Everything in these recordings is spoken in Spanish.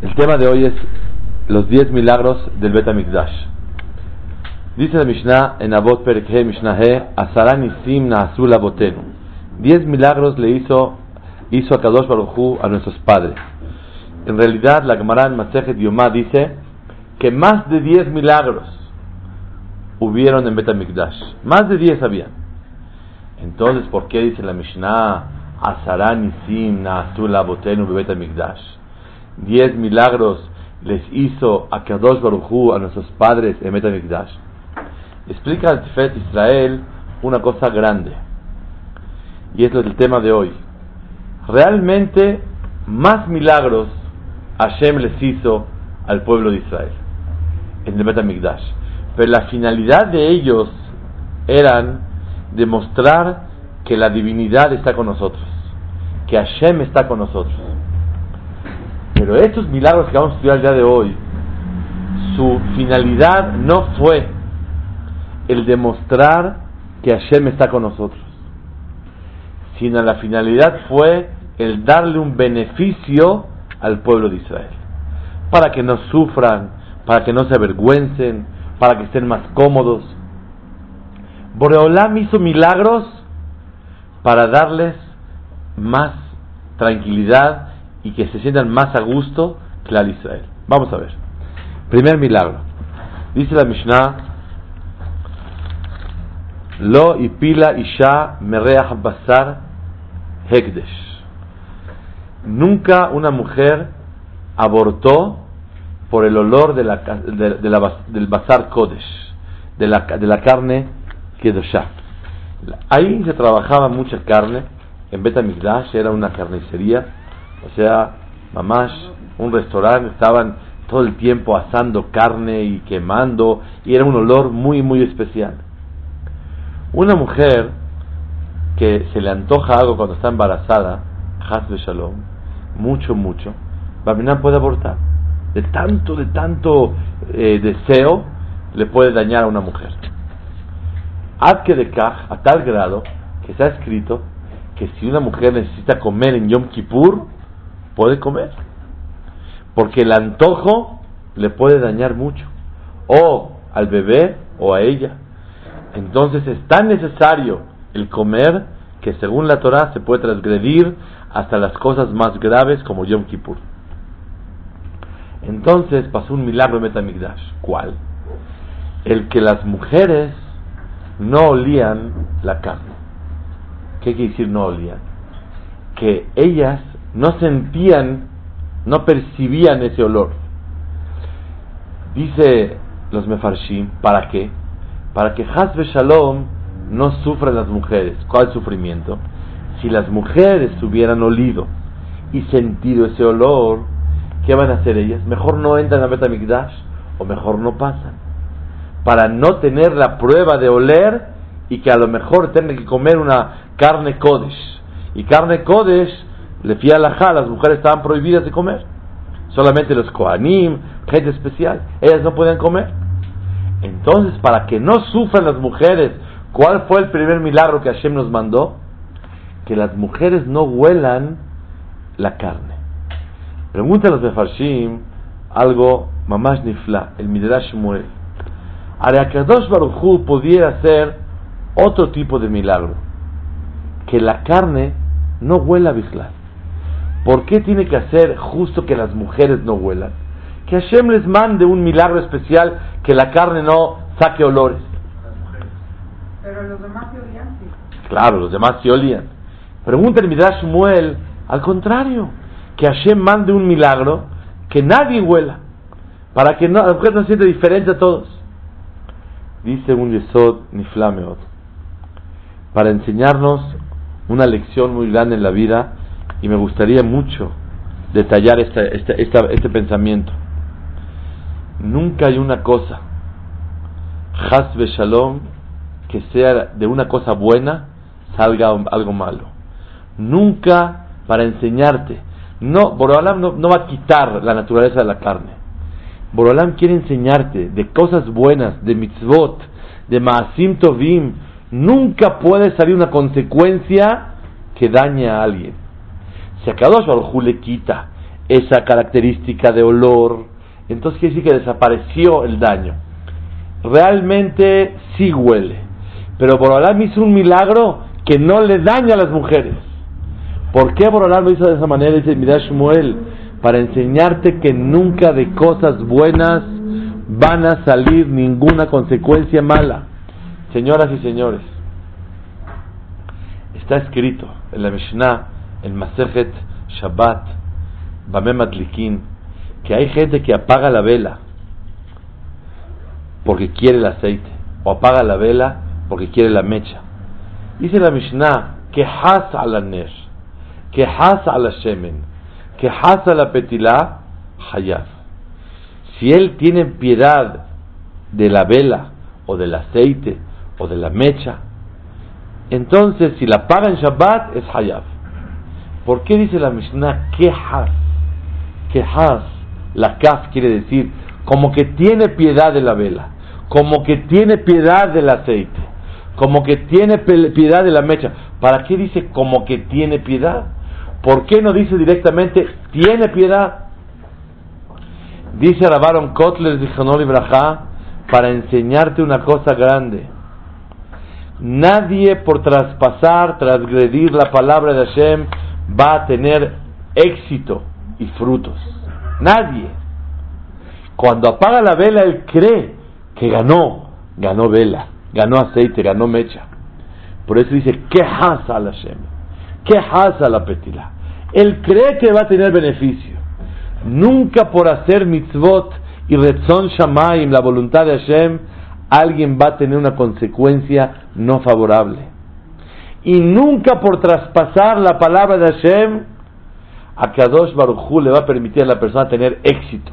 El tema de hoy es los 10 milagros del Bet Mikdash. Dice la Mishnah en Abot Perikhe Mishnah He, Asaran Isim Naasul Abotenu. 10 milagros le hizo, hizo a Kadosh Baruchu a nuestros padres. En realidad, la Gemara en Masejet Yomá dice que más de 10 milagros hubieron en Bet Mikdash. Más de 10 habían. Entonces, ¿por qué dice la Mishnah Asaran Isim Naasul Abotenu Bet Mikdash? Diez milagros les hizo a Kadosh Baruchu, a nuestros padres en Metamikdash, explica al Tifet Israel una cosa grande. Y esto es el tema de hoy. Realmente, más milagros Hashem les hizo al pueblo de Israel en el. Pero la finalidad de ellos eran demostrar que la divinidad está con nosotros, que Hashem está con nosotros. Pero estos milagros que vamos a estudiar ya de hoy, su finalidad no fue el demostrar que Hashem está con nosotros, sino la finalidad fue el darle un beneficio al pueblo de Israel, para que no sufran, para que no se avergüencen, para que estén más cómodos. Boreolam hizo milagros para darles más tranquilidad y que se sientan más a gusto que la Israel. Vamos a ver. Primer milagro. Dice la Mishnah, Lo y pila isha mereach basar hekdesh. Nunca una mujer abortó por el olor del basar kodesh, de la, de la carne kedoshah. Ahí se trabajaba mucha carne, en Betamigdash era una carnicería, o sea, mamás, un restaurante, estaban todo el tiempo asando carne y quemando, y era un olor muy, muy especial. Una mujer que se le antoja algo cuando está embarazada, Hasbe Shalom, mucho, mucho, Babinán puede abortar. De tanto, de tanto eh, deseo, le puede dañar a una mujer. Adke de Kaj, a tal grado que se ha escrito que si una mujer necesita comer en Yom Kippur, puede comer. Porque el antojo le puede dañar mucho. O al bebé o a ella. Entonces es tan necesario el comer que según la Torah se puede transgredir hasta las cosas más graves como Yom Kippur. Entonces pasó un milagro en Metamigdash. ¿Cuál? El que las mujeres no olían la carne. ¿Qué quiere decir no olían? Que ellas no sentían, no percibían ese olor. Dice los mefarshim, ¿para qué? Para que Hasbe Shalom no sufran las mujeres. ¿Cuál sufrimiento? Si las mujeres hubieran olido y sentido ese olor, ¿qué van a hacer ellas? Mejor no entran a Betamikdash o mejor no pasan. Para no tener la prueba de oler y que a lo mejor tengan que comer una carne Kodesh. Y carne Kodesh le fía a las mujeres estaban prohibidas de comer. Solamente los Kohanim, gente especial, ellas no pueden comer. Entonces, para que no sufran las mujeres, ¿cuál fue el primer milagro que Hashem nos mandó? Que las mujeres no huelan la carne. Pregúntale a los algo, mamash nifla, el Midrash Shmuel. Areakadosh Baruchu pudiera hacer otro tipo de milagro. Que la carne no huela a ¿Por qué tiene que hacer justo que las mujeres no huelan? Que Hashem les mande un milagro especial que la carne no saque olores. Pero los demás se olían, Claro, los demás se olían. Pregunta el Midrash Muel, al contrario, que Hashem mande un milagro que nadie huela, para que no, la mujer no siente diferente a todos. Dice un Yesod Niflameot, para enseñarnos una lección muy grande en la vida y me gustaría mucho detallar este pensamiento. Nunca hay una cosa, Hasbe Shalom, que sea de una cosa buena salga algo malo. Nunca para enseñarte. No, Borolam no, no va a quitar la naturaleza de la carne. Borolam quiere enseñarte de cosas buenas, de mitzvot, de maasim tovim. Nunca puede salir una consecuencia que dañe a alguien. Si a Kadosh le quita esa característica de olor, entonces quiere decir que desapareció el daño. Realmente sí huele, pero Borolam hizo un milagro que no le daña a las mujeres. ¿Por qué Borolam lo hizo de esa manera? Dice Midash Shmuel, para enseñarte que nunca de cosas buenas van a salir ninguna consecuencia mala. Señoras y señores, está escrito en la Mishnah, en Masejet Shabbat, Bamem Adlikin, que hay gente que apaga la vela porque quiere el aceite, o apaga la vela porque quiere la mecha. Dice la Mishnah, que has a la ner, que has a la shemen, que has a la petilá, hayaf. Si él tiene piedad de la vela, o del aceite, o de la mecha, entonces si la paga en Shabbat es hayaf. ¿Por qué dice la Mishnah que has? Que has, la kaf quiere decir como que tiene piedad de la vela, como que tiene piedad del aceite, como que tiene piedad de la mecha. ¿Para qué dice como que tiene piedad? ¿Por qué no dice directamente tiene piedad? Dice Rabaron Kotler de Braja para enseñarte una cosa grande. Nadie por traspasar, transgredir la palabra de Hashem va a tener éxito y frutos. Nadie. Cuando apaga la vela, él cree que ganó, ganó vela, ganó aceite, ganó mecha. Por eso dice, ¿qué a la Hashem? ¿Qué a la petila? Él cree que va a tener beneficio. Nunca por hacer mitzvot y retzon shamayim, la voluntad de Hashem, alguien va a tener una consecuencia no favorable. Y nunca por traspasar la palabra de Hashem, a Kadosh Baruj le va a permitir a la persona tener éxito.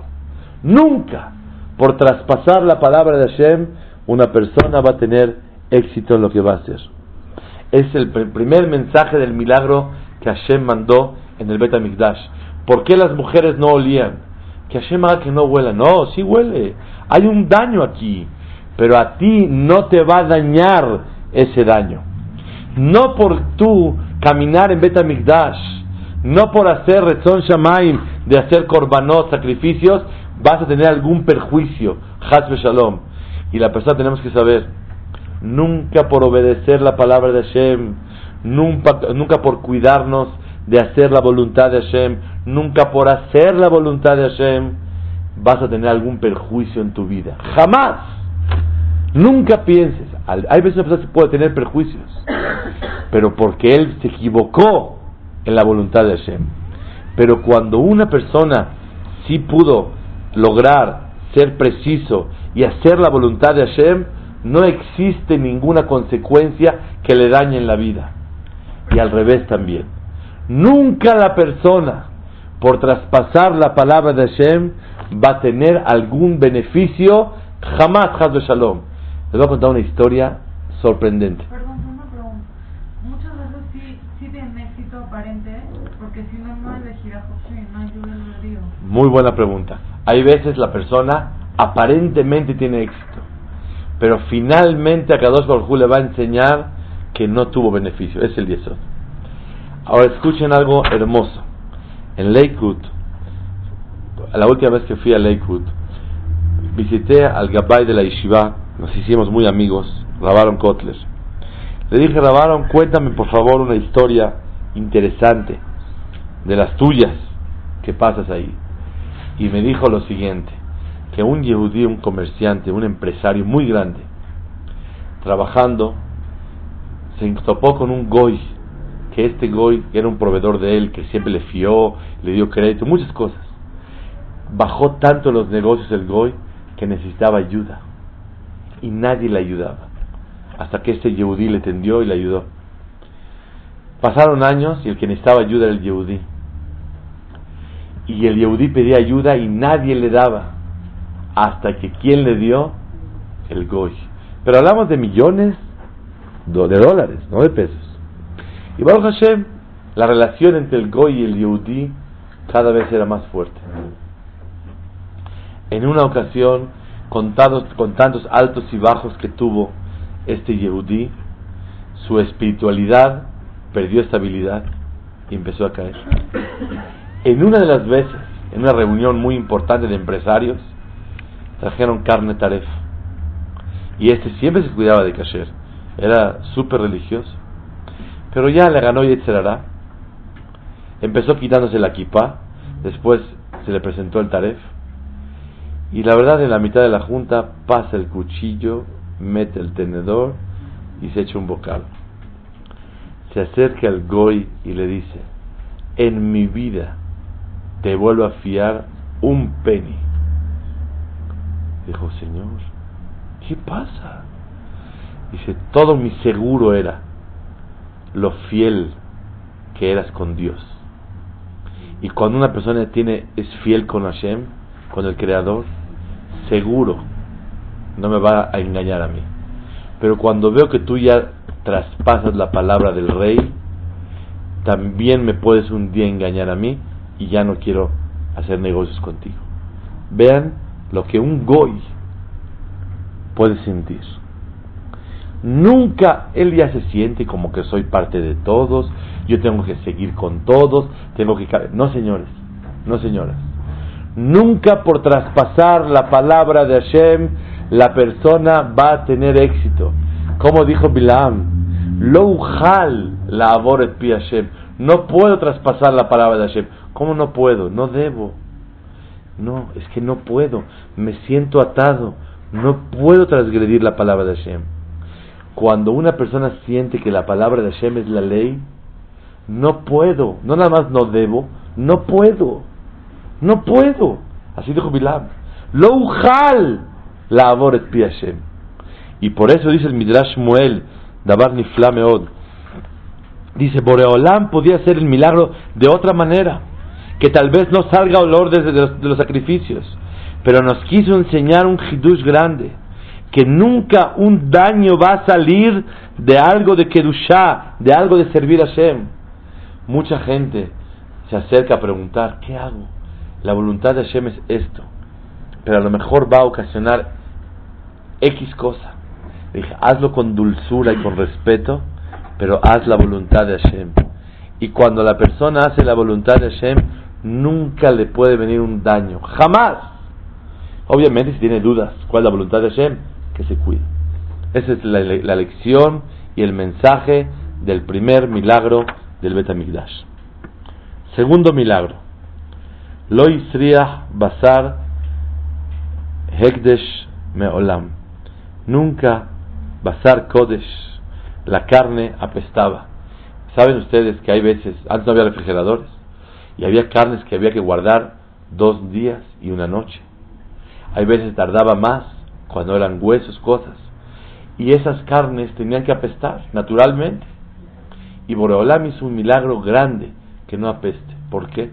Nunca por traspasar la palabra de Hashem, una persona va a tener éxito en lo que va a hacer. Es el primer mensaje del milagro que Hashem mandó en el Bet HaMikdash. ¿Por qué las mujeres no olían? Que Hashem haga que no huela. No, sí huele. Hay un daño aquí. Pero a ti no te va a dañar ese daño. No por tú caminar en Bet HaMikdash, no por hacer rezón shamaim, de hacer korbanot, sacrificios, vas a tener algún perjuicio. Hasbe shalom. Y la persona tenemos que saber, nunca por obedecer la palabra de Hashem, nunca, nunca por cuidarnos de hacer la voluntad de Hashem, nunca por hacer la voluntad de Hashem, vas a tener algún perjuicio en tu vida. Jamás. Nunca pienses. Hay veces una persona puede tener perjuicios, pero porque él se equivocó en la voluntad de Hashem. Pero cuando una persona sí pudo lograr ser preciso y hacer la voluntad de Hashem, no existe ninguna consecuencia que le dañe en la vida. Y al revés también. Nunca la persona, por traspasar la palabra de Hashem, va a tener algún beneficio, jamás, Hazbe Shalom. Les voy a contar una historia sorprendente. Perdón, una pregunta. Muchas veces sí, sí tienen éxito aparente, porque si no, no elegirá José, no ayuda al río. Muy buena pregunta. Hay veces la persona aparentemente tiene éxito, pero finalmente a Kadosh Baruj le va a enseñar que no tuvo beneficio. Es el diezot. Ahora escuchen algo hermoso. En Lakewood, la última vez que fui a Lakewood, visité al Gabay de la Yeshiva, nos hicimos muy amigos, Rabaron Kotler. Le dije, Rabaron, cuéntame por favor una historia interesante de las tuyas que pasas ahí. Y me dijo lo siguiente, que un yehudí, un comerciante, un empresario muy grande, trabajando, se topó con un goy que este Goy era un proveedor de él, que siempre le fió, le dio crédito, muchas cosas. Bajó tanto los negocios el Goy que necesitaba ayuda y nadie le ayudaba. Hasta que este Yehudí le tendió y le ayudó. Pasaron años y el que necesitaba ayuda era el Yehudí. Y el Yehudí pedía ayuda y nadie le daba. Hasta que quien le dio? El Goy. Pero hablamos de millones de dólares, no de pesos. Y Baruch Hashem, la relación entre el Goy y el Yehudí cada vez era más fuerte. En una ocasión, con, con tantos altos y bajos que tuvo este Yehudí, su espiritualidad perdió estabilidad y empezó a caer. En una de las veces, en una reunión muy importante de empresarios, trajeron carne taref. Y este siempre se cuidaba de kasher. Era súper religioso. Pero ya le ganó Yetzerara. Empezó quitándose la kippah. Después se le presentó el taref. Y la verdad, en la mitad de la junta pasa el cuchillo, mete el tenedor y se echa un bocado. Se acerca al Goy y le dice: En mi vida te vuelvo a fiar un penny. Dijo, Señor, ¿qué pasa? Dice, todo mi seguro era lo fiel que eras con Dios. Y cuando una persona tiene, es fiel con Hashem, con el Creador, seguro no me va a engañar a mí. Pero cuando veo que tú ya traspasas la palabra del rey, también me puedes un día engañar a mí y ya no quiero hacer negocios contigo. Vean lo que un goy puede sentir. Nunca él ya se siente como que soy parte de todos, yo tengo que seguir con todos, tengo que... No, señores, no, señoras. Nunca por traspasar la palabra de Hashem la persona va a tener éxito. Como dijo Bilam, lo la aboret pi Hashem. No puedo traspasar la palabra de Hashem. ¿Cómo no puedo? No debo. No, es que no puedo. Me siento atado. No puedo transgredir la palabra de Hashem. Cuando una persona siente que la palabra de Hashem es la ley, no puedo. No nada más no debo, no puedo. No puedo. Así dijo Bilam. Lo ujal la aboret. Y por eso dice el Midrash Muel, Dabar Niflameod. Dice, Boreolam podía hacer el milagro de otra manera que tal vez no salga olor desde de los, sacrificios, pero nos quiso enseñar un hidush grande, que nunca un daño va a salir de algo de Kedushá, de algo de servir a Hashem. Mucha gente se acerca a preguntar, ¿qué hago? La voluntad de Hashem es esto, pero a lo mejor va a ocasionar X cosa. dije, hazlo con dulzura y con respeto, pero haz la voluntad de Hashem. Y cuando la persona hace la voluntad de Hashem, nunca le puede venir un daño, jamás. Obviamente si tiene dudas, ¿cuál es la voluntad de Hashem? Que se cuide. Esa es la, lección y el mensaje del primer milagro del Betamigdash. Segundo milagro. Lo Isriah Basar Hekdesh Meolam. Nunca Basar Kodesh, la carne apestaba. Saben ustedes que hay veces, antes no había refrigeradores, y había carnes que había que guardar dos días y una noche. Hay veces tardaba más cuando eran huesos, cosas. Y esas carnes tenían que apestar, naturalmente. Y Boreolam hizo un milagro grande que no apeste. ¿Por qué?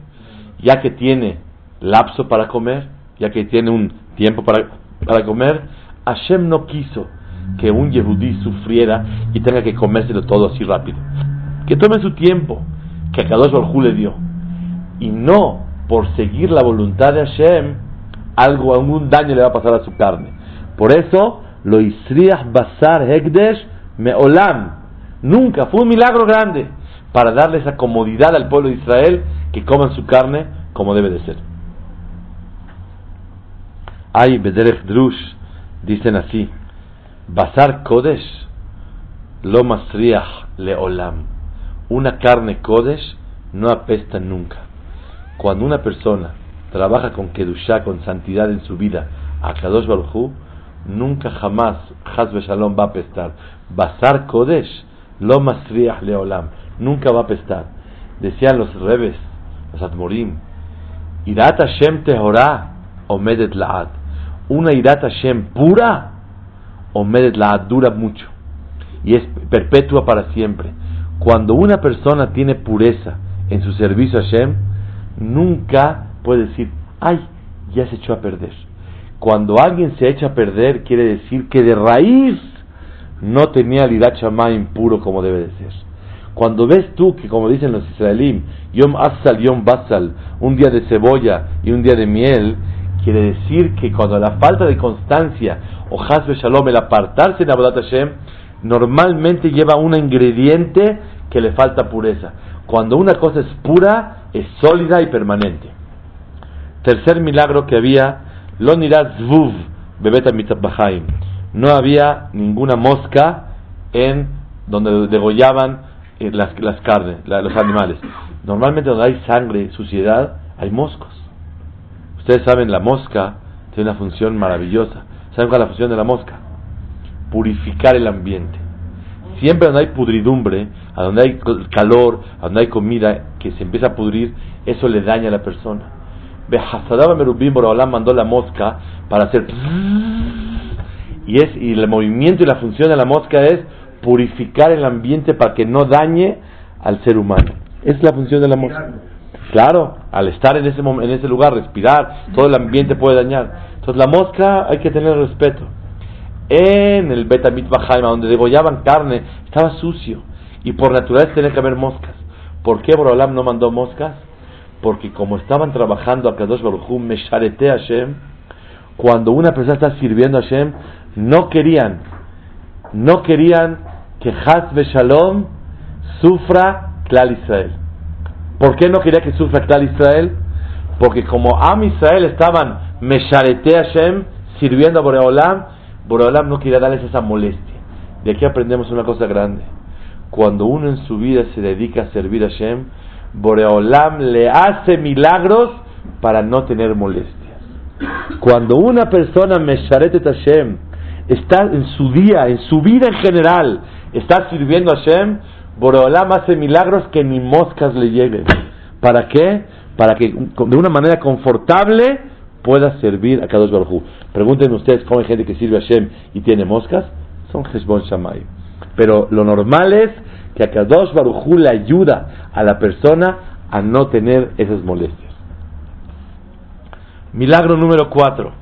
Ya que tiene lapso para comer, ya que tiene un tiempo para, para comer, Hashem no quiso que un Yehudí sufriera y tenga que comérselo todo así rápido. Que tome su tiempo, que a Kadosh Baruj le dio y no por seguir la voluntad de Hashem, algo, algún daño le va a pasar a su carne. Por eso, lo Isriah Basar Hekdesh Meolam. Nunca, fue un milagro grande para darle esa comodidad al pueblo de Israel que coman su carne como debe de ser. Hay Bederech Drush, dicen así: Basar Kodesh, lo Masriach Leolam. Una carne Kodesh no apesta nunca. Cuando una persona trabaja con Kedushá, con santidad en su vida, a Kadosh Baruj nunca jamás Hazbe Shalom va a apestar. Basar Kodesh, lo Masriach Leolam, nunca va a apestar. Decían los rebes, los Admorim, Irat Hashem Tehorá, Omedet Laad. Una Irat Hashem pura, Omedet Laad, dura mucho y es perpetua para siempre. Cuando una persona tiene pureza en su servicio a Hashem, nunca puede decir, ay, ya se echó a perder. Cuando alguien se echa a perder, quiere decir que de raíz no tenía el irachama impuro como debe de ser. Cuando ves tú que, como dicen los israelíes, yom asal, yom basal, un día de cebolla y un día de miel, quiere decir que cuando la falta de constancia o hasbe shalom, el apartarse de Abodat Hashem, normalmente lleva un ingrediente que le falta pureza. Cuando una cosa es pura, es sólida y permanente. Tercer milagro que había, lo zvuv bebeta No había ninguna mosca en donde degollaban eh, las, las carnes, los animales. Normalmente donde hay sangre, suciedad, hay moscos. Ustedes saben, la mosca tiene una función maravillosa. ¿Saben cuál es la función de la mosca? Purificar el ambiente. Siempre donde hay pudridumbre, a donde hay calor, a donde hay comida que se empieza a pudrir, eso le daña a la persona. Behasadaba Merubim Borolam mandó la mosca para hacer y es y el movimiento y la función de la mosca es purificar el ambiente para que no dañe al ser humano. Es la función de la mosca. Claro, al estar en ese, en ese lugar, respirar, todo el ambiente puede dañar. Entonces la mosca hay que tener respeto. En el Betamit Bajaima, donde degollaban carne, estaba sucio. Y por naturaleza tenía que haber moscas. ¿Por qué Borolam no mandó moscas? Porque como estaban trabajando a Kadosh Baruch Mesharete Hashem, cuando una persona está sirviendo a Hashem, no querían, no querían que Haz Shalom sufra Klal Israel. ¿Por qué no quería que sufra tal Israel? Porque como Am Israel estaban Mesharete Hashem, sirviendo a Boreolam, Boreolam no quería darles esa molestia. De aquí aprendemos una cosa grande. Cuando uno en su vida se dedica a servir a Hashem, Boreolam le hace milagros para no tener molestias. Cuando una persona Mesharete Hashem está en su día, en su vida en general, está sirviendo a Hashem, Boreolam hace milagros que ni moscas le lleguen. ¿Para qué? Para que de una manera confortable pueda servir a Kadosh Baruj Pregunten ustedes cómo hay gente que sirve a Shem y tiene moscas. Son Hezbon Shamay. Pero lo normal es que a Kadosh Baruj le ayuda a la persona a no tener esas molestias. Milagro número 4.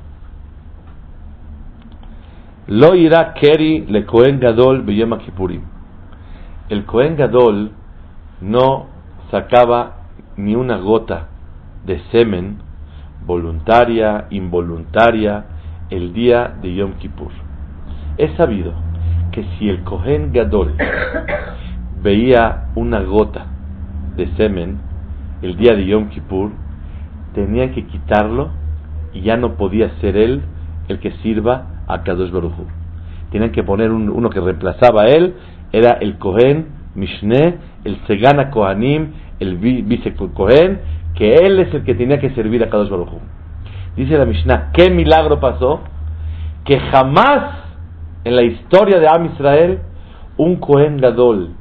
Lo irá Keri le Kohen Gadol Beyom Kippurim el Cohen Gadol no sacaba ni una gota de semen voluntaria, involuntaria, el día de Yom Kippur. Es sabido que si el Cohen Gadol veía una gota de semen el día de Yom Kippur, tenía que quitarlo y ya no podía ser él el que sirva a Kadosh Baruj Tenían que poner uno que reemplazaba a él era el Cohen Mishne, el Segana Kohanim, el vice Cohen, que él es el que tenía que servir a Kadosh Baruj Dice la Mishnah, ¿qué milagro pasó? Que jamás en la historia de Am Israel un Cohen Gadol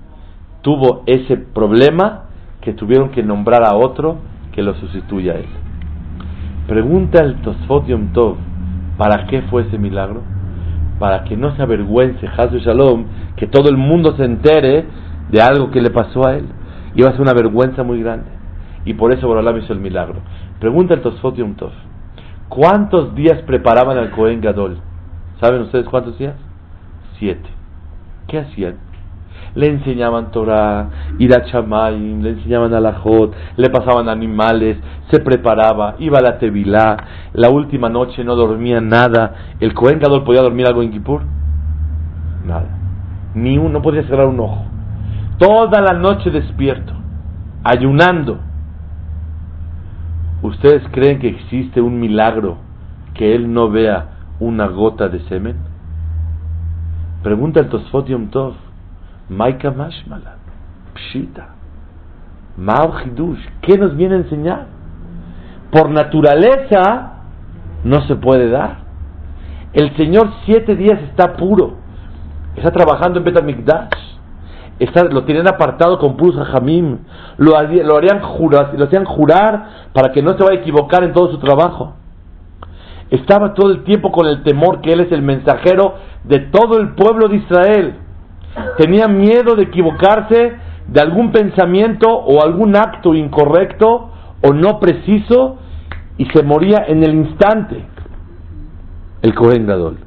tuvo ese problema que tuvieron que nombrar a otro que lo sustituya a él. Pregunta el Tosfot Yom Tov, ¿para qué fue ese milagro? para que no se avergüence Hazu Shalom, que todo el mundo se entere de algo que le pasó a él. Iba a ser una vergüenza muy grande. Y por eso Borolam hizo el milagro. Pregunta el Tosfot Yom Tov. ¿Cuántos días preparaban al Cohen Gadol? ¿Saben ustedes cuántos días? Siete. ¿Qué hacían? Le enseñaban Torah, ir a Chamayim, le enseñaban Alajot, le pasaban animales, se preparaba, iba a la Tevilá, la última noche no dormía nada. ¿El Cohen Gadol podía dormir algo en Kippur? Nada. Ni uno, no podía cerrar un ojo. Toda la noche despierto, ayunando. ¿Ustedes creen que existe un milagro que él no vea una gota de semen? Pregunta el Tosfot Yom Tov. Maika Mashmala, Pshita, Mao Hidush, ¿qué nos viene a enseñar? Por naturaleza no se puede dar. El Señor siete días está puro, está trabajando en Betamikdash, está, lo tienen apartado con puros hajamim, lo, lo, harían jurar, lo hacían jurar para que no se vaya a equivocar en todo su trabajo. Estaba todo el tiempo con el temor que Él es el mensajero de todo el pueblo de Israel tenía miedo de equivocarse de algún pensamiento o algún acto incorrecto o no preciso y se moría en el instante. El Cohen Gadol.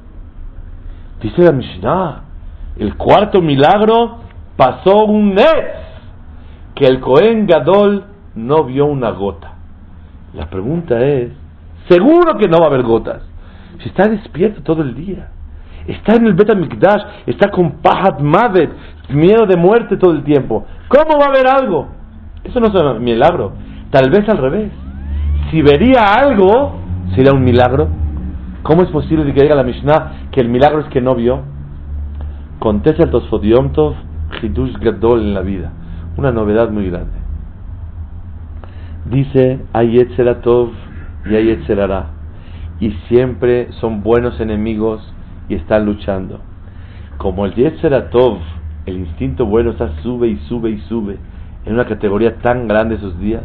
Dice la Mishnah, el cuarto milagro pasó un mes que el Cohen Gadol no vio una gota. La pregunta es, seguro que no va a haber gotas. Si está despierto todo el día. Está en el Betamikdash, está con Pahat Mavet, miedo de muerte todo el tiempo. ¿Cómo va a haber algo? Eso no es un milagro. Tal vez al revés. Si vería algo, sería un milagro. ¿Cómo es posible que diga la Mishnah que el milagro es que no vio? Contesta el Tosfodiom Tov Hidush Gadol en la vida. Una novedad muy grande. Dice, hay Tov y hay Y siempre son buenos enemigos y están luchando. Como el Tov, el instinto bueno, sube y sube y sube en una categoría tan grande esos días,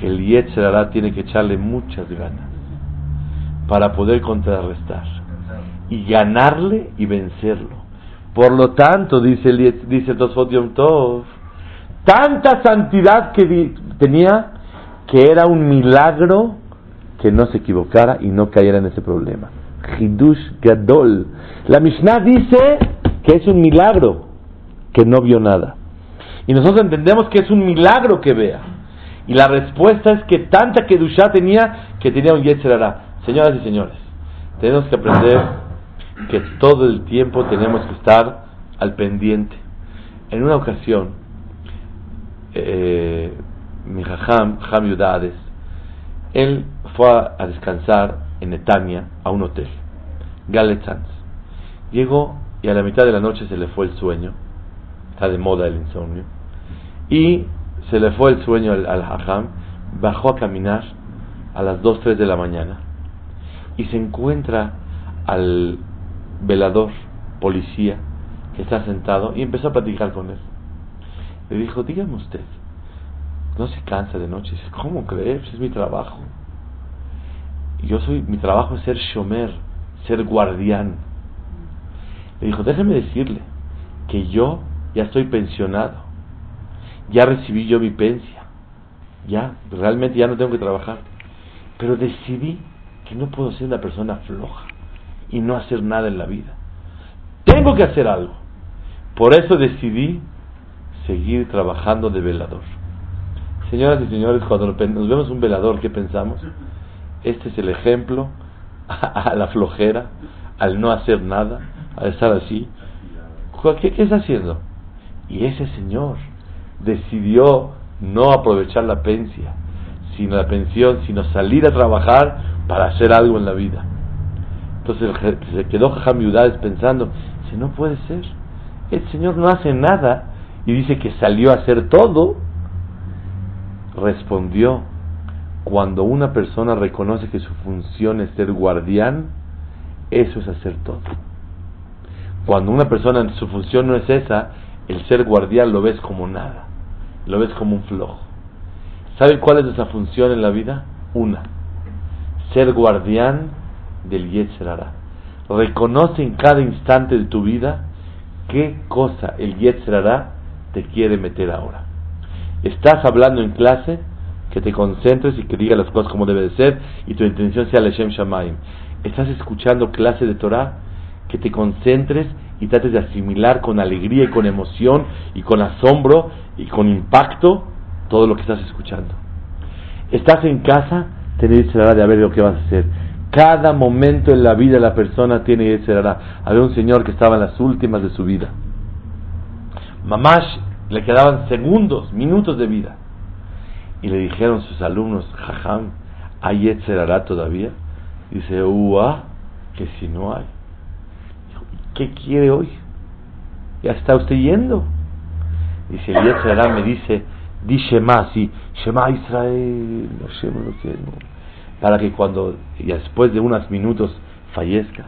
el Yetzerara tiene que echarle muchas ganas para poder contrarrestar y ganarle y vencerlo. Por lo tanto, dice, dice Tosfot Yom Tov, tanta santidad que tenía que era un milagro que no se equivocara y no cayera en ese problema. Hidush Gadol. La Mishnah dice que es un milagro que no vio nada. Y nosotros entendemos que es un milagro que vea. Y la respuesta es que tanta Kedushá tenía que tenía un Yetzerara. Señoras y señores, tenemos que aprender que todo el tiempo tenemos que estar al pendiente. En una ocasión, eh, mi jajam, Ham Yudades, él fue a, descansar en Netanya a un hotel, Galetzans. Llegó y a la mitad de la noche se le fue el sueño, está de moda el insomnio, y se le fue el sueño al, al hajam, bajó a caminar a las 2, 3 de la mañana y se encuentra al velador, policía, que está sentado y empezó a platicar con él. Le dijo, dígame usted, no se cansa de noche. Dice, ¿cómo crees? Es mi trabajo. Yo soy, mi trabajo es ser shomer, ser guardián. Le dijo, déjeme decirle que yo ya estoy pensionado. Ya recibí yo mi pensia. Ya, realmente ya no tengo que trabajar. Pero decidí que no puedo ser una persona floja y no hacer nada en la vida. Tengo que hacer algo. Por eso decidí seguir trabajando de velador. Señoras y señores, cuando nos vemos un velador, ¿qué pensamos? Este es el ejemplo a la flojera, al no hacer nada, a estar así. ¿Qué, qué está haciendo? Y ese señor decidió no aprovechar la pensia, sino la pensión, sino salir a trabajar para hacer algo en la vida. Entonces se quedó Jamiudades pensando, si no puede ser, el Señor no hace nada y dice que salió a hacer todo respondió, cuando una persona reconoce que su función es ser guardián, eso es hacer todo. Cuando una persona su función no es esa, el ser guardián lo ves como nada, lo ves como un flojo. ¿Sabe cuál es esa función en la vida? Una, ser guardián del Yetzerara. Reconoce en cada instante de tu vida qué cosa el Yetzerara te quiere meter ahora estás hablando en clase, que te concentres y que digas las cosas como debe de ser y tu intención sea Leshem Shamaim. Estás escuchando clase de Torah, que te concentres y trates de asimilar con alegría y con emoción y con asombro y con impacto todo lo que estás escuchando. Estás en casa, tenés la de ver lo que vas a hacer. Cada momento en la vida la persona tiene ese Había un señor que estaba en las últimas de su vida. Mamash le quedaban segundos, minutos de vida. Y le dijeron sus alumnos, Jajam, ¿hay Yetzerará todavía? Dice, Uah, que si no hay. ¿Qué quiere hoy? Ya está usted yendo. Dice, el Yetzerará me dice, di Shema, sí, Shema Israel, para que cuando, ya después de unos minutos, fallezca,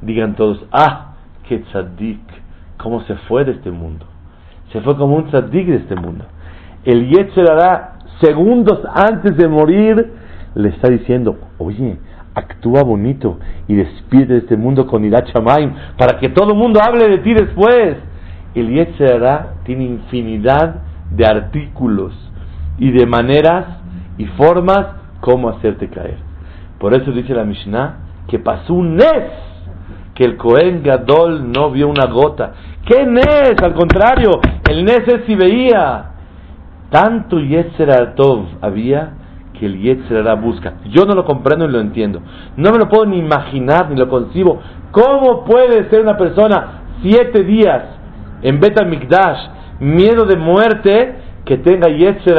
digan todos, ah, qué tzadik, cómo se fue de este mundo se fue como un tzaddik de este mundo. El Yetzerara, segundos antes de morir, le está diciendo, oye, actúa bonito y despide de este mundo con Irat para que todo el mundo hable de ti después. El Yetzerara tiene infinidad de artículos y de maneras y formas como hacerte caer. Por eso dice la Mishnah que pasó un Nes, que el Cohen Gadol no vio una gota, ¿Qué Nes? Al contrario, el Nes es si veía. Tanto Yetzer había que el Yetzer busca. Yo no lo comprendo y lo entiendo. No me lo puedo ni imaginar ni lo concibo. ¿Cómo puede ser una persona siete días en Beta Mikdash, miedo de muerte, que tenga Yetzer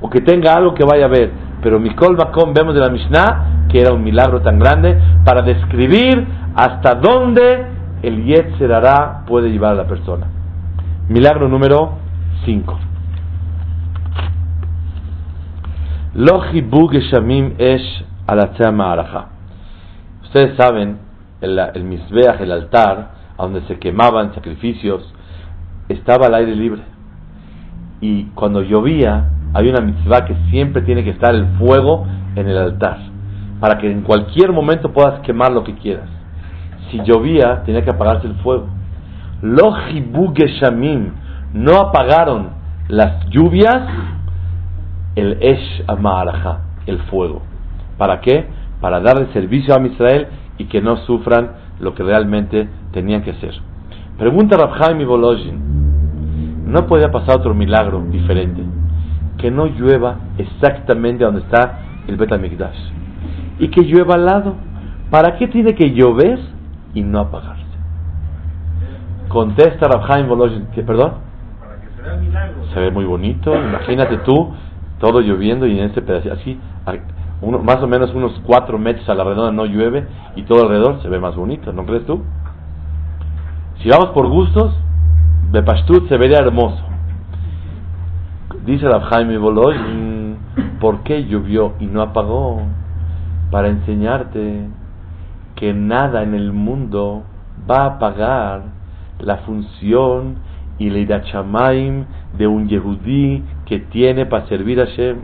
o que tenga algo que vaya a ver. Pero Mikol Bakom vemos de la Mishnah que era un milagro tan grande para describir hasta dónde el Yetzerará puede llevar a la persona. Milagro número 5. Geshamim Esh Ustedes saben, el, el el altar, donde se quemaban sacrificios, estaba al aire libre. Y cuando llovía, hay una mitzvah que siempre tiene que estar el fuego en el altar, para que en cualquier momento puedas quemar lo que quieras. Si llovía, tenía que apagarse el fuego. Lo no apagaron las lluvias, el Esh Amaraja, el fuego. ¿Para qué? Para darle servicio a Israel y que no sufran lo que realmente tenían que hacer. Pregunta Rabhaim Bolojin, ¿no podía pasar otro milagro diferente? Que no llueva exactamente donde está el Betamikdash y que llueva al lado. ¿Para qué tiene que llover y no apagarse? Contesta Rabhaim Bolojin, ¿qué, perdón? Para que se vea milagro. Se ve muy bonito, imagínate tú, todo lloviendo y en ese pedacito, así, más o menos unos 4 metros a la redonda no llueve y todo alrededor se ve más bonito, ¿no crees tú? Si vamos por gustos, Bepashtut se vería hermoso. Dice la Jaime Boloy, ¿por qué llovió y no apagó? Para enseñarte que nada en el mundo va a apagar la función y la idachamaim de un yehudí que tiene para servir a Shem.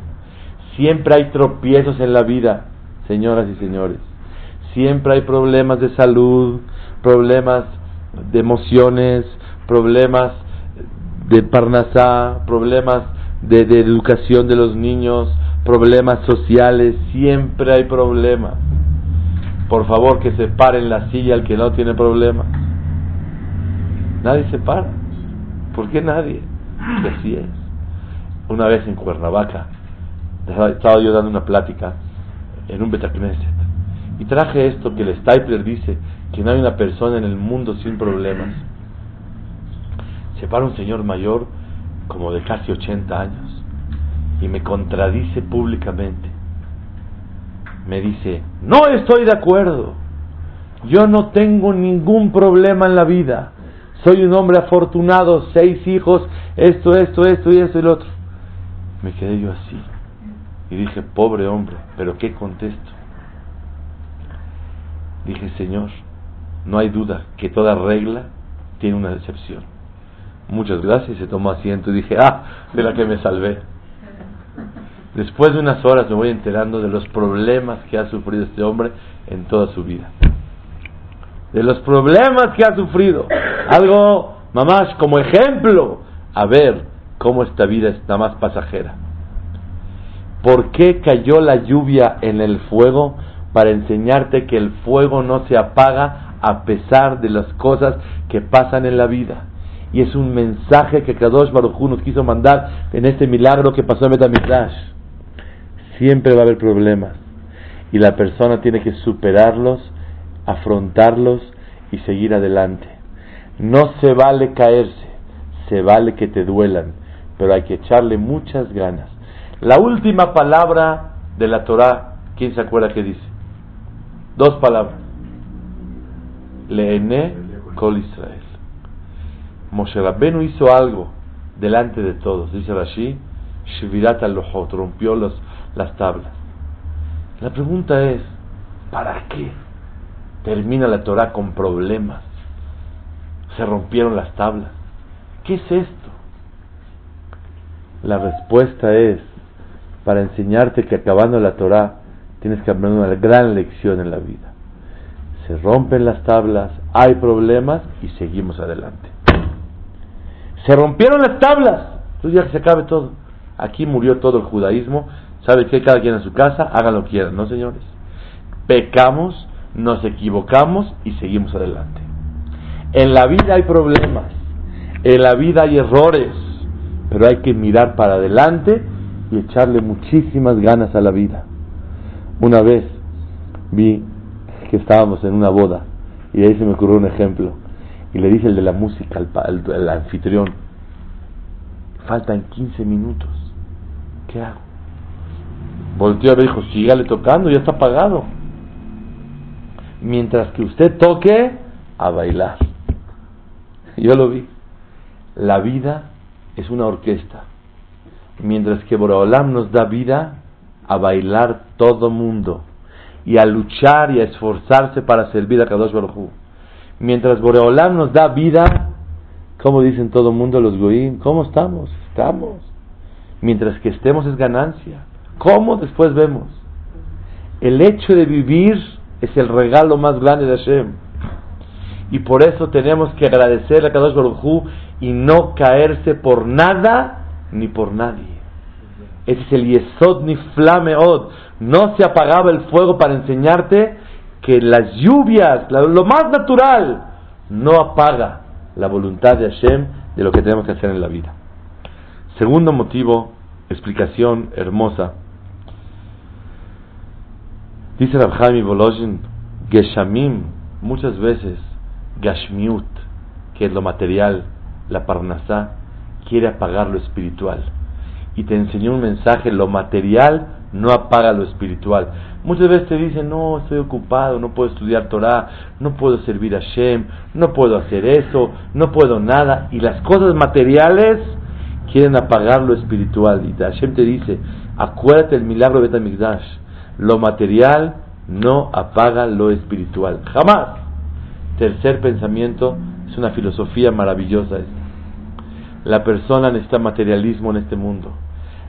Siempre hay tropiezos en la vida, señoras y señores. Siempre hay problemas de salud, problemas de emociones, problemas de parnasá, problemas de, educación de los niños, problemas sociales, siempre hay problemas. Por favor, que se pare en la silla el que no tiene problemas. Nadie se para. ¿Por qué nadie? Así es. Una vez en Cuernavaca, estaba yo dando una plática en un Betacneset y traje esto que el Stapler dice que no hay una persona en el mundo sin problemas. Se para un señor mayor como de casi 80 años y me contradice públicamente. Me dice, no estoy de acuerdo. Yo no tengo ningún problema en la vida. Soy un hombre afortunado, seis hijos, esto, esto, esto y esto y lo otro. Me quedé yo así. Y dije, pobre hombre, pero ¿qué contesto? Dije, Señor, no hay duda que toda regla tiene una excepción. Muchas gracias, se tomó asiento y dije, ah, de la que me salvé. Después de unas horas me voy enterando de los problemas que ha sufrido este hombre en toda su vida. De los problemas que ha sufrido. Algo, mamás, como ejemplo, a ver cómo esta vida es nada más pasajera. ¿Por qué cayó la lluvia en el fuego? Para enseñarte que el fuego no se apaga a pesar de las cosas que pasan en la vida. Y es un mensaje que Kadosh Baruj nos quiso mandar en este milagro que pasó en Betamidrash. Siempre va a haber problemas. Y la persona tiene que superarlos, afrontarlos y seguir adelante. No se vale caerse, se vale que te duelan, pero hay que echarle muchas ganas. La última palabra de la Torah, ¿quién se acuerda qué dice? Dos palabras. Leene Kol Israel. Moshe Rabbenu hizo algo delante de todos. Dice Rashi, Shvirat al rompió las tablas. La pregunta es, ¿para qué termina la Torah con problemas? Se rompieron las tablas. ¿Qué es esto? La respuesta es, para enseñarte que acabando la Torah tienes que aprender una gran lección en la vida. Se rompen las tablas, hay problemas y seguimos adelante. Se rompieron las tablas, entonces ya que se acabe todo. Aquí murió todo el judaísmo. ¿Sabe que Cada quien en su casa, haga lo que quiera, ¿no, señores? Pecamos, nos equivocamos y seguimos adelante. En la vida hay problemas, en la vida hay errores, pero hay que mirar para adelante y echarle muchísimas ganas a la vida. Una vez vi que estábamos en una boda y ahí se me ocurrió un ejemplo y le dice el de la música al, anfitrión, faltan 15 minutos, ¿qué hago? Volteó y dijo, sígale tocando, ya está pagado. Mientras que usted toque, a bailar. Yo lo vi. La vida es una orquesta. Mientras que Boraholam nos da vida a bailar todo mundo y a luchar y a esforzarse para servir a Kadosh Baruj Mientras Boreolam nos da vida, como dicen todo el mundo los goyim, ¿cómo estamos? Estamos. Mientras que estemos es ganancia. ¿Cómo? Después vemos. El hecho de vivir es el regalo más grande de Hashem. Y por eso tenemos que agradecer a Kadosh Baruj y no caerse por nada ni por nadie. Ese es el Yesod ni Flameod. No se apagaba el fuego para enseñarte que las lluvias, lo más natural, no apaga la voluntad de Hashem de lo que tenemos que hacer en la vida. Segundo motivo, explicación hermosa. Dice Rabjaim Volozhin, Geshamim, muchas veces, Gashmiut, que es lo material, la parnasá, quiere apagar lo espiritual. Y te enseñó un mensaje, lo material no apaga lo espiritual. Muchas veces te dicen, no, estoy ocupado, no puedo estudiar Torah, no puedo servir a Shem, no puedo hacer eso, no puedo nada. Y las cosas materiales quieren apagar lo espiritual. Y Hashem te dice, acuérdate el milagro de Betamigdash. Lo material no apaga lo espiritual. Jamás. Tercer pensamiento, es una filosofía maravillosa esta. La persona necesita materialismo en este mundo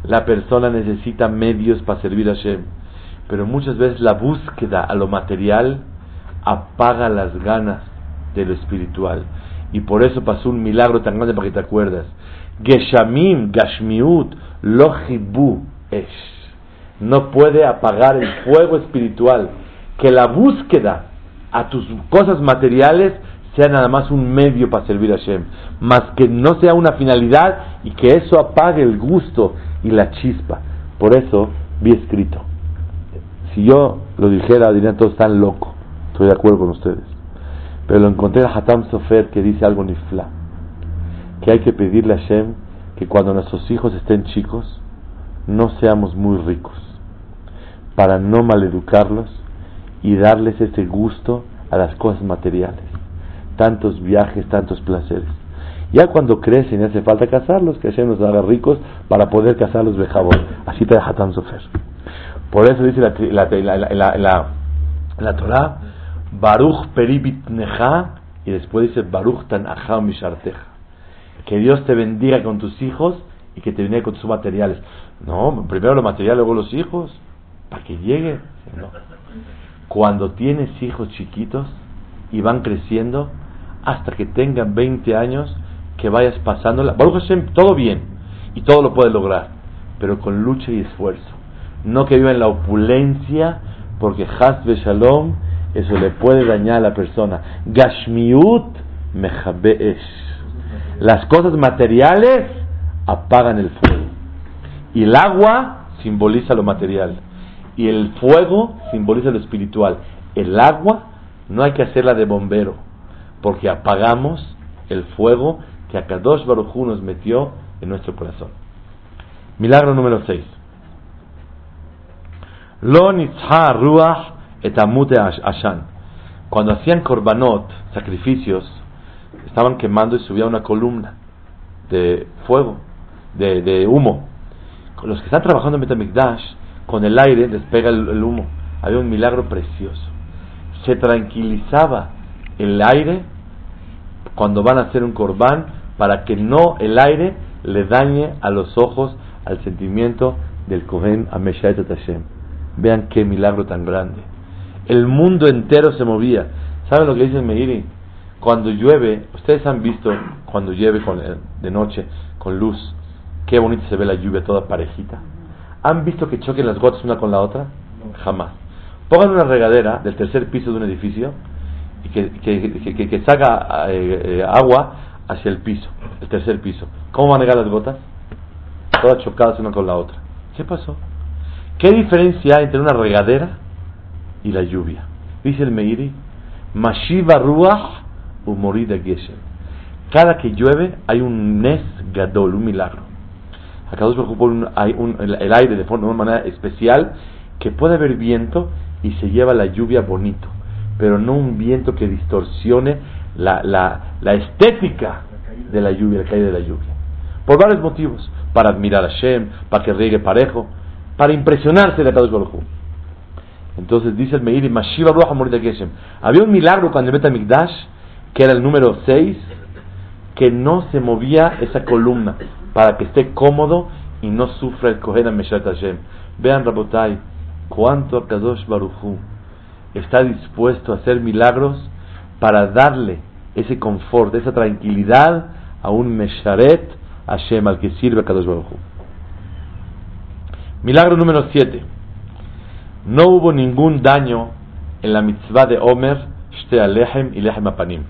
la persona necesita medios para servir a Hashem. Pero muchas veces la búsqueda a lo material apaga las ganas de lo espiritual. Y por eso pasó un milagro tan grande para que te acuerdas. Geshamim, Gashmiut, Lohibu Esh. No puede apagar el fuego espiritual. Que la búsqueda a tus cosas materiales sea nada más un medio para servir a Hashem, más que no sea una finalidad y que eso apague el gusto y la chispa. Por eso vi escrito. Si yo lo dijera, dirían todos están locos. Estoy de acuerdo con ustedes. Pero lo encontré a Hatam Sofer que dice algo nifla. Que hay que pedirle a Hashem que cuando nuestros hijos estén chicos, no seamos muy ricos. Para no maleducarlos y darles ese gusto a las cosas materiales. Tantos viajes, tantos placeres. Ya cuando crecen hace falta casarlos, que Hashem nos haga ricos para poder casarlos de jabón. Así te deja tan sofer. Por eso dice la, la, la, la, Torah, Baruch peribit neja, y después dice Baruch tan misharteja. Que Dios te bendiga con tus hijos y que te bendiga con tus materiales. No, primero lo material, luego los hijos, para que llegue. Cuando tienes hijos chiquitos y van creciendo, hasta que tengan 20 años, que vayas pasándola. Baruch Hashem, todo bien y todo lo puedes lograr, pero con lucha y esfuerzo. No que viva en la opulencia, porque Hasbe Shalom, eso le puede dañar a la persona. Gashmiut mejabeesh. Las cosas materiales apagan el fuego. Y el agua simboliza lo material. Y el fuego simboliza lo espiritual. El agua no hay que hacerla de bombero, porque apagamos el fuego que Akadosh Baruchu nos metió en nuestro corazón. Milagro número 6. Lo ruach etamute ashan. Cuando hacían korbanot, sacrificios, estaban quemando y subía una columna de fuego, de, de humo. Los que están trabajando en Betamikdash, con el aire despega el, el humo. Había un milagro precioso. Se tranquilizaba el aire cuando van a hacer un corbán para que no el aire le dañe a los ojos, al sentimiento del Kohen Ameshayat Hashem. Vean qué milagro tan grande. El mundo entero se movía. ¿Saben lo que dice Meiri? Cuando llueve, ustedes han visto cuando llueve con, eh, de noche con luz, qué bonito se ve la lluvia toda parejita. ¿Han visto que choquen las gotas una con la otra? Jamás. Pongan una regadera del tercer piso de un edificio y que, que, que, saca eh, eh, agua hacia el piso, el tercer piso. ¿Cómo van a llegar las gotas? Todas chocadas una con la otra. ¿Qué pasó? ¿Qué diferencia hay entre una regadera y la lluvia? Dice el Meiri, Mashiva Ruach Umorida Geshem. Cada que llueve hay un Nes Gadol, un milagro. Acá dos pone el, aire de forma de una manera especial que puede haber viento y se lleva la lluvia bonito, pero no un viento que distorsione la, la, la estética de la lluvia, la caída de la lluvia. Por varios motivos. Para admirar a Shem, para que riegue parejo, para impresionarse de Kadosh Baruj Entonces dice el Meir, Mashiva. Había un milagro cuando el Betamikdash, que era el número 6, que no se movía esa columna para que esté cómodo y no sufra el Kohen Meshat Hashem. Vean, Rabotai, cuánto Kadosh Baruchu está dispuesto a hacer milagros para darle ese confort, esa tranquilidad a un Mesharet Hashem, al que sirve a Kadosh Baruch Milagro número 7. No hubo ningún daño en la mitzvah de Omer, Shte Alehem y Lehem Apanim.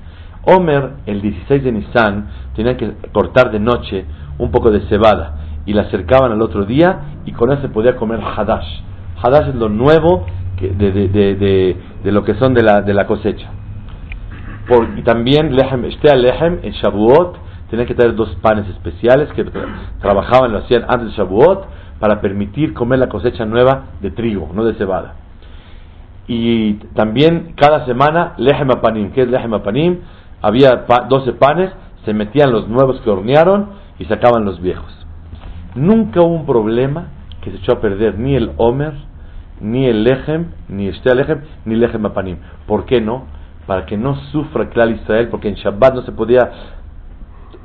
Omer, el 16 de Nisan, tenía que cortar de noche un poco de cebada y la acercaban al otro día y con eso se podía comer Hadash. Hadash es lo nuevo de, de, de, de, lo que son de la, de la cosecha. Por, y también lehem, Shte Alehem en Shavuot tenían que traer dos panes especiales que trabajaban, lo hacían antes de Shavuot, para permitir comer la cosecha nueva de trigo, no de cebada. Y también cada semana, lehem apanim, ¿qué es lehem apanim? Había 12 panes, se metían los nuevos que hornearon y sacaban los viejos. Nunca hubo un problema que se echó a perder ni el Omer, ni el Lehem, ni este Lehem, ni Lehem Apanim. ¿Por qué no? Para que no sufra Clal Israel, porque en Shabbat no se podía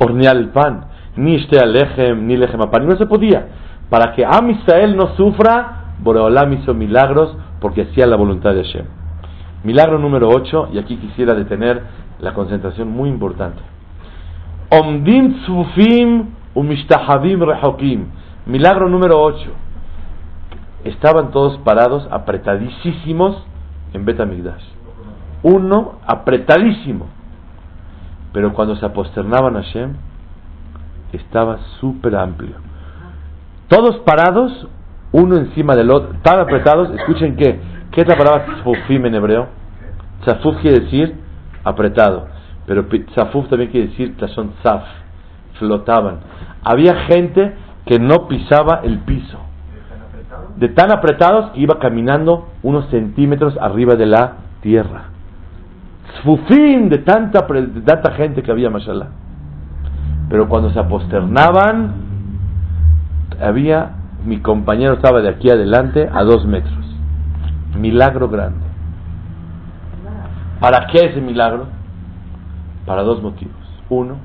hornear el pan, ni este alejem, ni lejem pan, no se podía. Para que Am Israel no sufra, Boreolam hizo milagros porque hacía la voluntad de Hashem. Milagro número 8, y aquí quisiera detener la concentración muy importante. Omdim tzufim umishtahavim rehokim. Milagro número 8. Estaban todos parados, apretadísimos en Betamigdash. Uno apretadísimo pero cuando se aposternaban a Hashem, estaba súper amplio. Todos parados, uno encima del otro, tan apretados. Escuchen qué, ¿qué es la palabra tzafufim en hebreo? Tzafuf quiere decir apretado, pero tzafuf también quiere decir son tzaf, flotaban. Había gente que no pisaba el piso. De tan apretados que iba caminando unos centímetros arriba de la tierra fin de tanta, de tanta gente que había, mashallah. Pero cuando se aposternaban, había, mi compañero estaba de aquí adelante a dos metros. Milagro grande. ¿Para qué ese milagro? Para dos motivos. Uno,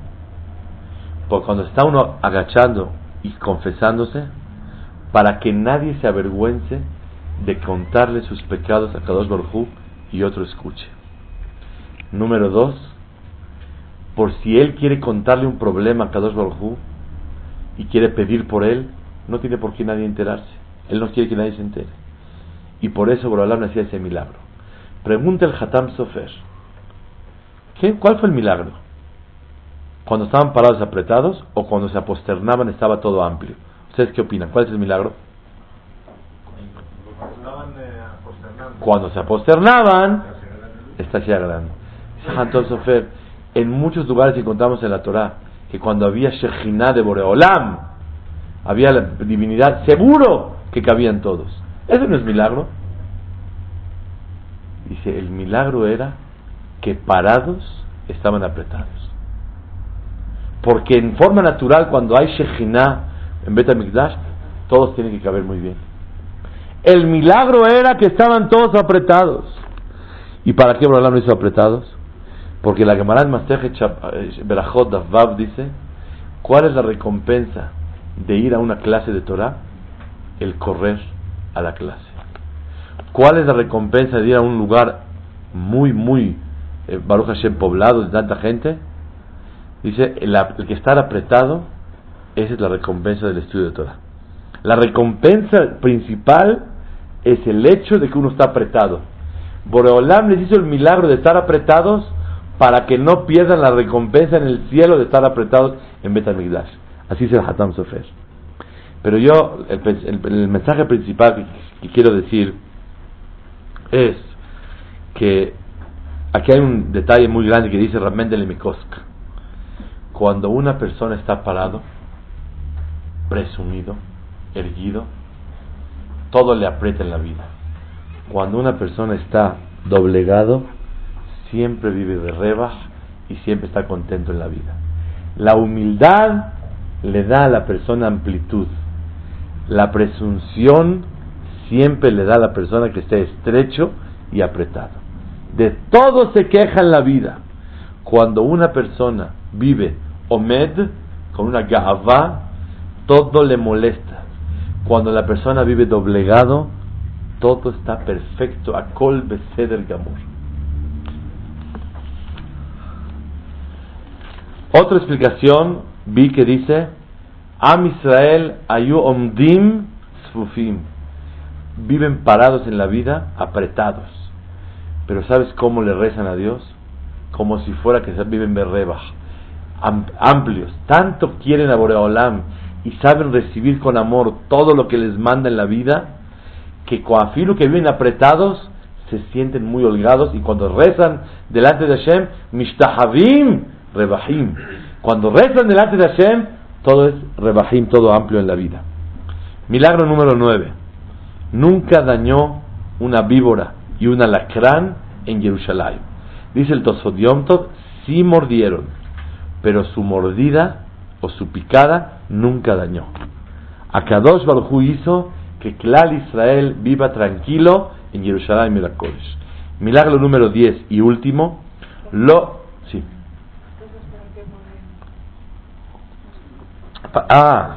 porque cuando está uno agachando y confesándose, para que nadie se avergüence de contarle sus pecados a Kadosh Baruj y otro escuche. Número dos, por si él quiere contarle un problema a Kadosh Baruj y quiere pedir por él, no tiene por qué nadie enterarse. Él no quiere que nadie se entere. Y por eso Borolam hacía ese milagro. Pregunta el Hatam Sofer. ¿Qué, ¿Cuál fue el milagro? ¿Cuando estaban parados apretados o cuando se aposternaban estaba todo amplio? ¿Ustedes qué opinan? ¿Cuál es el milagro? Cuando se aposternaban, está ya grande en muchos lugares encontramos en la Torah que cuando había Shekhinah de Boreolam, había la divinidad, seguro que cabían todos. ¿Eso no es milagro? Dice, el milagro era que parados estaban apretados. Porque en forma natural, cuando hay Shekhinah en Bet todos tienen que caber muy bien. El milagro era que estaban todos apretados. ¿Y para qué Boreolam lo hizo apretados? Porque la Gemara en eh, Berajot Vav dice, ¿cuál es la recompensa de ir a una clase de Torah? El correr a la clase. ¿Cuál es la recompensa de ir a un lugar muy, muy eh, Baruch Hashem poblado de tanta gente? Dice, el, que estar apretado, esa es la recompensa del estudio de Torah. La recompensa principal es el hecho de que uno está apretado. Boreolam les hizo el milagro de estar apretados para que no pierdan la recompensa en el cielo de estar apretados en Betamigdash. Así es el Hatam Sofer. Pero yo, el, mensaje principal que, quiero decir es que aquí hay un detalle muy grande que dice realmente el Mikosk. Cuando una persona está parado, presumido, erguido, todo le aprieta en la vida. Cuando una persona está doblegado, siempre vive de rebaj y siempre está contento en la vida. La humildad le da a la persona amplitud. La presunción siempre le da a la persona que esté estrecho y apretado. De todo se queja en la vida. Cuando una persona vive omed, con una gavá, todo le molesta. Cuando la persona vive doblegado, todo está perfecto. A kol beseder gamur. Otra explicación vi que dice, Am Israel ayu omdim sfufim. Viven parados en la vida, apretados. Pero ¿sabes cómo le rezan a Dios? Como si fuera que viven berrebach, amplios. Tanto quieren a Boreolam y saben recibir con amor todo lo que les manda en la vida, que filo que viven apretados, se sienten muy holgados y cuando rezan delante de Hashem, mishtahavim rebahim. Cuando rezan delante de Hashem, todo es rebahim, todo amplio en la vida. Milagro número 9. Nunca dañó una víbora y un alacrán en Jerusalén. Dice el Tosodiomtov, sí mordieron, pero su mordida o su picada nunca dañó. Akadosh Baruj hizo que Klal Israel viva tranquilo en Jerusalén y Milagro número 10 y último, lo... Sí. ah,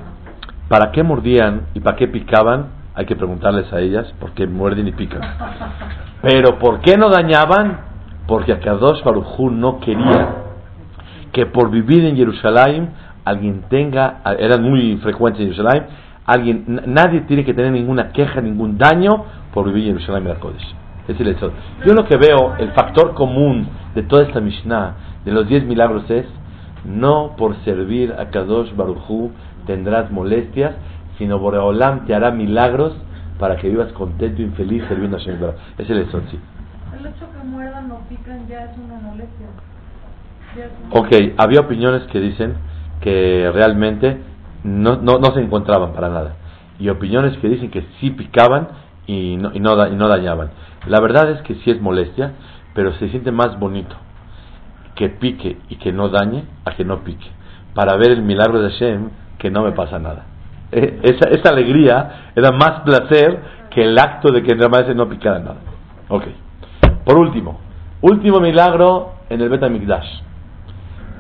¿para qué mordían y para qué picaban? Hay que preguntarles a ellas, porque muerden y pican. Pero ¿por qué no dañaban? Porque Akadosh Baruj no quería que por vivir en Jerusalén alguien tenga, eran muy frecuentes en Jerusalén, alguien, nadie tiene que tener ninguna queja, ningún daño por vivir en Jerusalén y. Es el Yo lo que veo, el factor común de toda esta Mishnah, de los diez milagros es, no por servir a Kadosh Baruchu tendrás molestias, sino Boreolam te hará milagros para que vivas contento y feliz sirviendo a Hashem. Es el sí. El hecho que muerdan o pican ya es una molestia. Ok, había opiniones que dicen que realmente no, no, no, se encontraban para nada. Y opiniones que dicen que sí picaban y no, y no, y no dañaban. La verdad es que sí es molestia, pero se siente más bonito que pique y que no dañe a que no pique. Para ver el milagro de Hashem que no me pasa nada. Eh, esa, alegría era más placer que el acto de que realmente no picara nada. Ok. Por último, último milagro en el Betamikdash.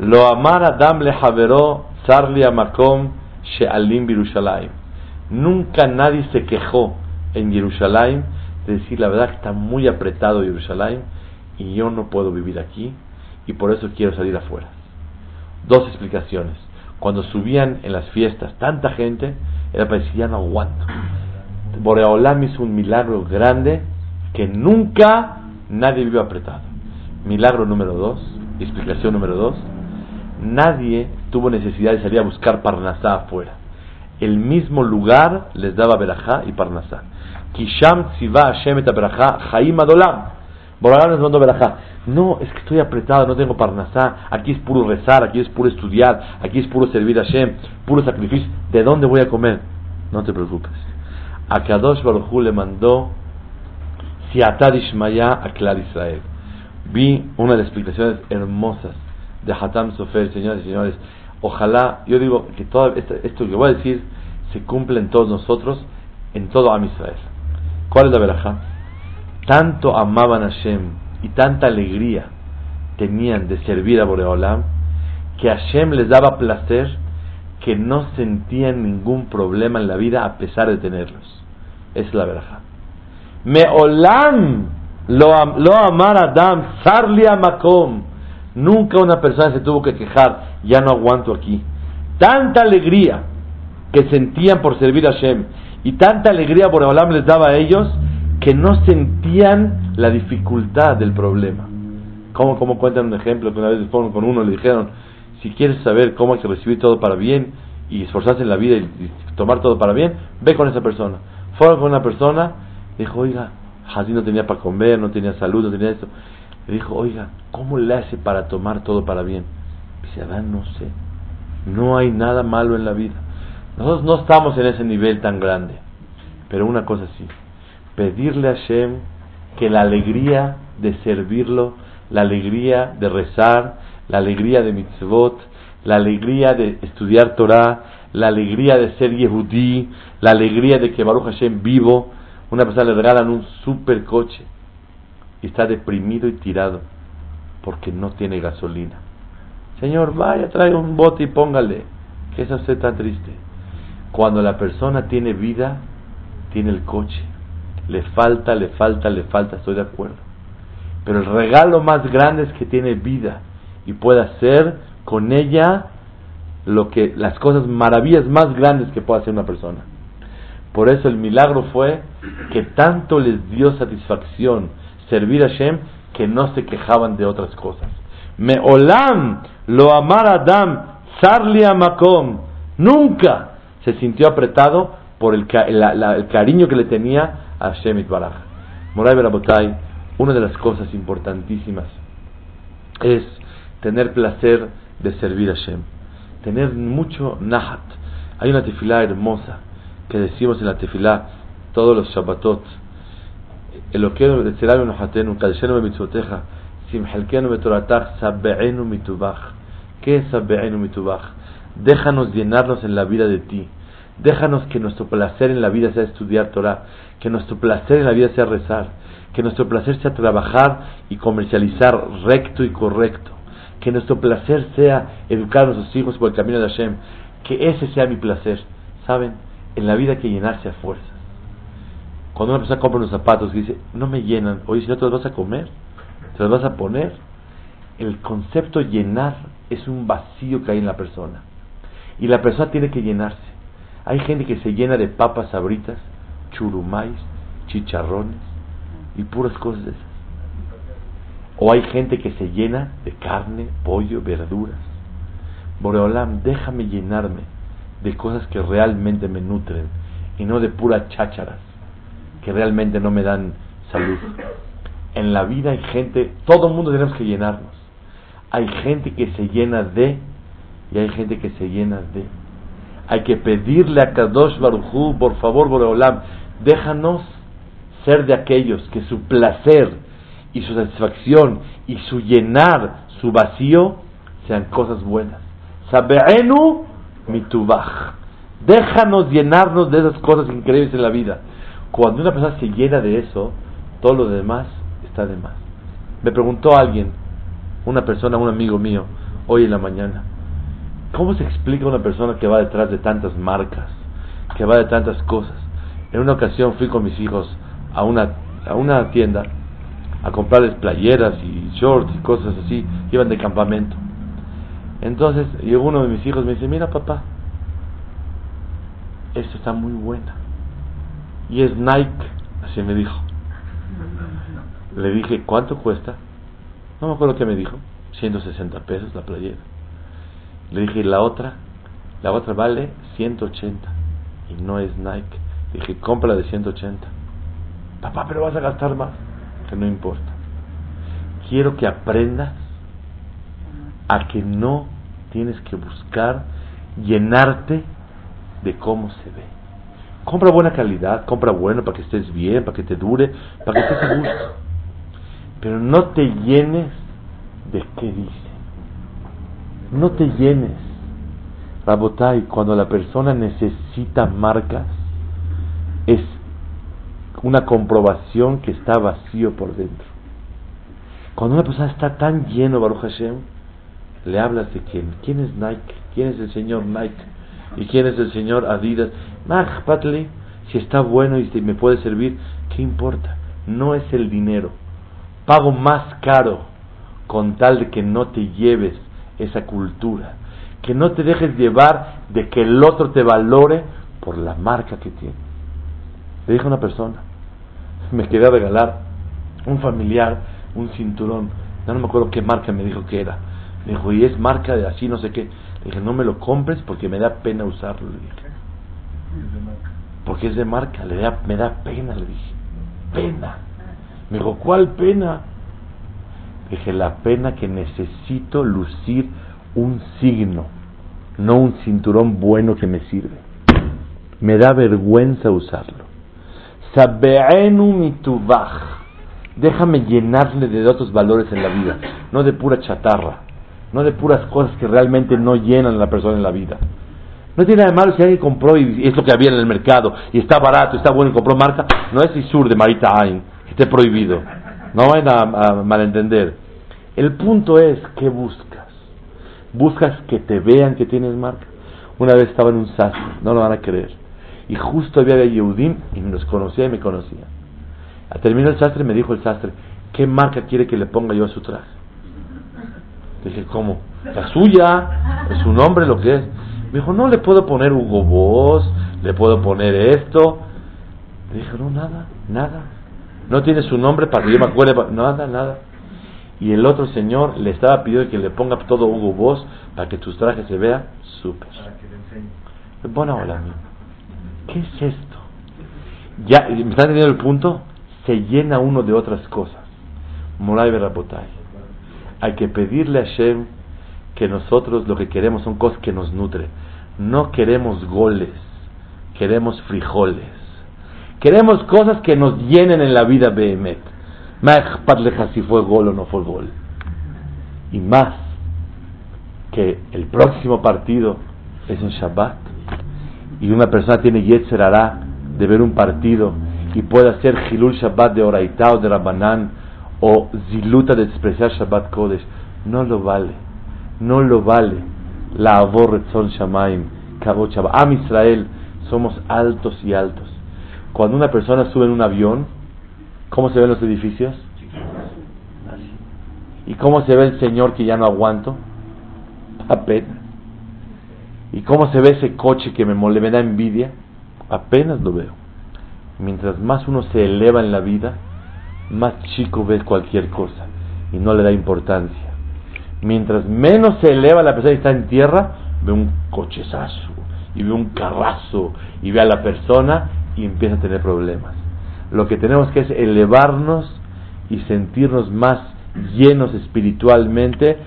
Lo amar Adam le Havero Sarli Amakom She'alim Birushalayim. Nunca nadie se quejó en Jerusalén de decir la verdad que está muy apretado Jerusalén y yo no puedo vivir aquí y por eso quiero salir afuera. Dos explicaciones. Cuando subían en las fiestas tanta gente, era para decir ya no aguanto. Boreolam hizo un milagro grande que nunca nadie vive apretado. Milagro número dos, explicación número dos, nadie tuvo necesidad de salir a buscar Parnasá afuera. El mismo lugar les daba Berajá y Parnasá. Kisham Tziva Hashem et Berajá Chaim Adolam. les mandó Berajá. No, es que estoy apretado, no tengo Parnasá. Aquí es puro rezar, aquí es puro estudiar, aquí es puro servir a Hashem, puro sacrificio. ¿De dónde voy a comer? No te preocupes. A Kadosh Baruj le mandó Siatad Ishmaya a Clar Israel. Vi una de las explicaciones hermosas de Hatam Sofer, señores y señores. Ojalá, yo digo que todo esto, que voy a decir se cumple en todos nosotros, en todo Am Israel. ¿Cuál es la verajá? Tanto amaban a Hashem y tanta alegría tenían de servir a Boreolam que Hashem les daba placer que no sentían ningún problema en la vida a pesar de tenerlos. Esa es la verajá. Meolam lo, lo amar Adam, sarli makom Nunca una persona se tuvo que quejar, ya no aguanto aquí. Tanta alegría que sentían por servir a Hashem y tanta alegría por Olam les daba a ellos que no sentían la dificultad del problema. Como, como cuentan un ejemplo que una vez fueron con uno le dijeron, si quieres saber cómo hay que recibir todo para bien y esforzarse en la vida y, tomar todo para bien, ve con esa persona. Fueron con una persona, dijo, oiga, Hazí no tenía para comer, no tenía salud, no tenía esto. Le dijo, oiga, ¿cómo le hace para tomar todo para bien? Dice, Adán, no sé. No hay nada malo en la vida. Nosotros no estamos en ese nivel tan grande, pero una cosa sí, pedirle a Hashem que la alegría de servirlo, la alegría de rezar, la alegría de mitzvot, la alegría de estudiar Torah, la alegría de ser Yehudí, la alegría de que Baruch Hashem vivo, una persona le regalan un super coche y está deprimido y tirado porque no tiene gasolina. Señor, vaya, trae un bote y póngale. ¿Qué es usted tan triste? Cuando la persona tiene vida, tiene el coche. Le falta, le falta, le falta, estoy de acuerdo. Pero el regalo más grande es que tiene vida y puede hacer con ella lo que las cosas maravillas más grandes que puede hacer una persona. Por eso el milagro fue que tanto les dio satisfacción servir a Shem que no se quejaban de otras cosas. Me olam lo amar Adam sarli makom nunca se sintió apretado por el, el cariño que le tenía a Shem Baraj. Moray Berabotay, una de las cosas importantísimas es tener placer de servir a Shem, tener mucho nahat. Hay una tefilá hermosa que decimos en la tefilá todos los Shabbatot. Eloqueno betzeranu nohatenu, kadeshenu mitzvoteja, simhelkenu betoratach, sabbeenu mitubach. ¿Qué es sabbeenu mitubach? Déjanos llenarnos en la vida de ti. Déjanos que nuestro placer en la vida sea estudiar Torah, que nuestro placer en la vida sea rezar, que nuestro placer sea trabajar y comercializar recto y correcto, que nuestro placer sea educar a nuestros hijos por el camino de Hashem, que ese sea mi placer. ¿Saben? En la vida hay que llenarse a fuerzas. Cuando una persona compra unos zapatos y dice, no me llenan, oye, si no te los vas a comer, te los vas a poner. El concepto llenar es un vacío que hay en la persona. Y la persona tiene que llenarse. Hay gente que se llena de papas sabritas, churumais, chicharrones y puras cosas de esas. O hay gente que se llena de carne, pollo, verduras. Boreolam, déjame llenarme de cosas que realmente me nutren y no de puras chácharas que realmente no me dan salud. En la vida hay gente, todo el mundo tenemos que llenarnos. Hay gente que se llena de y hay gente que se llena de. Hay que pedirle a Kadosh Baruchu, por favor, Boreolam, déjanos ser de aquellos que su placer y su satisfacción y su llenar, su vacío, sean cosas buenas. Sabeenu mitubach. Déjanos llenarnos de esas cosas increíbles en la vida. Cuando una persona se llena de eso, todo lo demás está de más. Me preguntó alguien, una persona, un amigo mío, hoy en la mañana, ¿cómo se explica una persona que va detrás de tantas marcas, que va de tantas cosas? En una ocasión fui con mis hijos a una, a una tienda a comprarles playeras y shorts y cosas así, iban de campamento. Entonces llegó uno de mis hijos y me dice, mira papá, esto está muy buena. Y es Nike, así me dijo. Le dije, ¿cuánto cuesta? No me acuerdo qué me dijo, 160 pesos la playera. Le dije, la otra? La otra vale 180 y no es Nike. Le dije, compra de 180. Papá, pero vas a gastar más. Que no importa. Quiero que aprendas a que no tienes que buscar llenarte de cómo se ve. Compra buena calidad, compra bueno para que estés bien, para que te dure, para que estés a gusto. Pero no te llenes de qué dice. No te llenes. Rabotai, cuando la persona necesita marcas, es una comprobación que está vacío por dentro. Cuando una persona está tan lleno, Baruch Hashem, le hablas de quién. ¿Quién es Nike? ¿Quién es el señor Nike? ¿Y quién es el señor Adidas? Mach, Patli, si está bueno y me puede servir, ¿qué importa? No es el dinero. Pago más caro con tal de que no te lleves esa cultura. Que no te dejes llevar de que el otro te valore por la marca que tiene. Le dije a una persona, me quería regalar un familiar, un cinturón, no me acuerdo qué marca me dijo que era. Me dijo, y es marca de así, no sé qué. Le dije, no me lo compres porque me da pena usarlo. Le dije. Porque es de marca, le da, me da pena, le dije. Pena. Me dijo, ¿cuál pena? Dije, la pena que necesito lucir un signo, no un cinturón bueno que me sirve. me da vergüenza usarlo. Sabeenu mitubach. Déjame llenarle de otros valores en la vida, no de pura chatarra, no de puras cosas que realmente no llenan a la persona en la vida. No tiene nada de malo si alguien compró y es lo que había en el mercado y está barato, está bueno y compró marca. No es Isur de Marita Ain, que esté prohibido. No vayan a, malentender. El punto es, ¿qué buscas? Buscas que te vean que tienes marca. Una vez estaba en un sastre, no lo van a creer. Y justo había Yehudim y nos conocía y me conocía. Terminó el sastre me dijo el sastre, ¿qué marca quiere que le ponga yo a su traje? Dije, ¿cómo? La suya, es su nombre, lo que es. Me dijo, no le puedo poner Hugo Boss, le puedo poner esto. Le dije, no, nada, nada. No tiene su nombre para que yo me acuerde, nada, nada. Y el otro señor le estaba pidiendo que le ponga todo Hugo Boss para que tus trajes se vea súper. Bueno, hola, ¿qué es esto? Ya, ¿me están entendiendo el punto? Se llena uno de otras cosas. Moray Berapotay. Hay que pedirle a Shem que nosotros lo que queremos son cosas que nos nutren. No queremos goles, queremos frijoles. Queremos cosas que nos llenen en la vida Behemet. si fue gol o no fue gol. Y más que el próximo partido es en Shabbat y una persona tiene Yetzer hará de ver un partido y puede hacer Hilul Shabbat de Oraitá o de Rabbanán o Ziluta de despreciar Shabbat Kodesh, no lo vale no lo vale la aborretzon shamaim, kabot Am Israel, somos altos y altos. Cuando una persona sube en un avión, ¿cómo se ven los edificios? ¿Y cómo se ve el Señor que ya no aguanto? Apenas. ¿Y cómo se ve ese coche que me, me da envidia? Apenas lo veo. Mientras más uno se eleva en la vida, más chico ve cualquier cosa y no le da importancia. Mientras menos se eleva la persona y está en tierra, ve un cochezazo y ve un carrazo y ve a la persona y empieza a tener problemas. Lo que tenemos que es elevarnos y sentirnos más llenos espiritualmente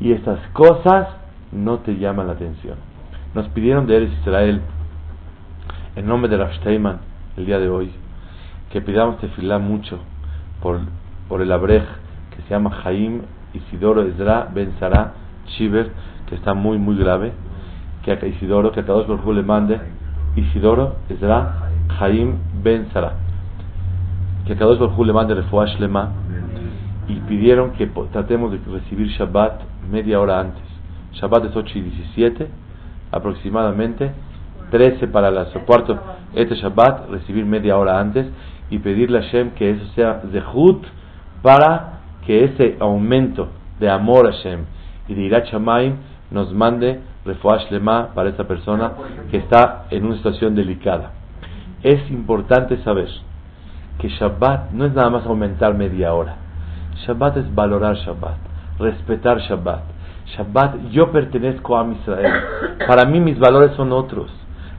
y estas cosas no te llaman la atención. Nos pidieron de Eres Israel, en nombre de Rav el día de hoy, que pidamos tefilá mucho por, por el abrej que se llama Jaim Isidoro Ezra Ben Sara Shiver, que está muy, muy grave. Que a Isidoro, que a todos por le mande Isidoro Ezra Jaim Ben Sara. Que a todos por le mande Refuash Lema. Y pidieron que tratemos de recibir Shabbat media hora antes. Shabbat es 8 y 17 aproximadamente. 13 para las cuarto este Shabbat, recibir media hora antes y pedirle a Shem que eso sea Zehut para que ese aumento de amor a Hashem y de Irat nos mande refuash lema para esa persona que está en una situación delicada. Es importante saber que Shabbat no es nada más aumentar media hora. Shabbat es valorar Shabbat, respetar Shabbat. Shabbat, yo pertenezco a Israel. Para mí mis valores son otros.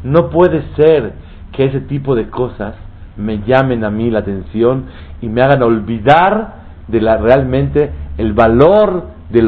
No puede ser que ese tipo de cosas me llamen a mí la atención y me hagan olvidar de la realmente el valor de lo